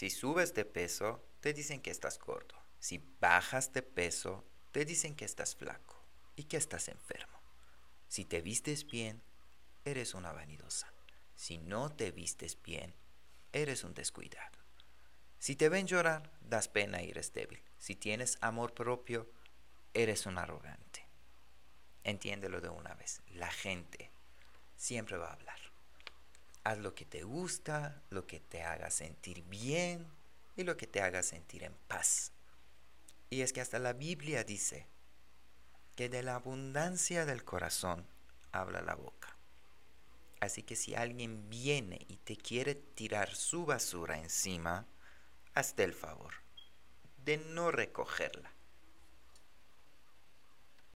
Si subes de peso, te dicen que estás gordo. Si bajas de peso, te dicen que estás flaco y que estás enfermo. Si te vistes bien, eres una vanidosa. Si no te vistes bien, eres un descuidado. Si te ven llorar, das pena y eres débil. Si tienes amor propio, eres un arrogante. Entiéndelo de una vez. La gente siempre va a hablar. Haz lo que te gusta, lo que te haga sentir bien y lo que te haga sentir en paz. Y es que hasta la Biblia dice que de la abundancia del corazón habla la boca. Así que si alguien viene y te quiere tirar su basura encima, hazte el favor de no recogerla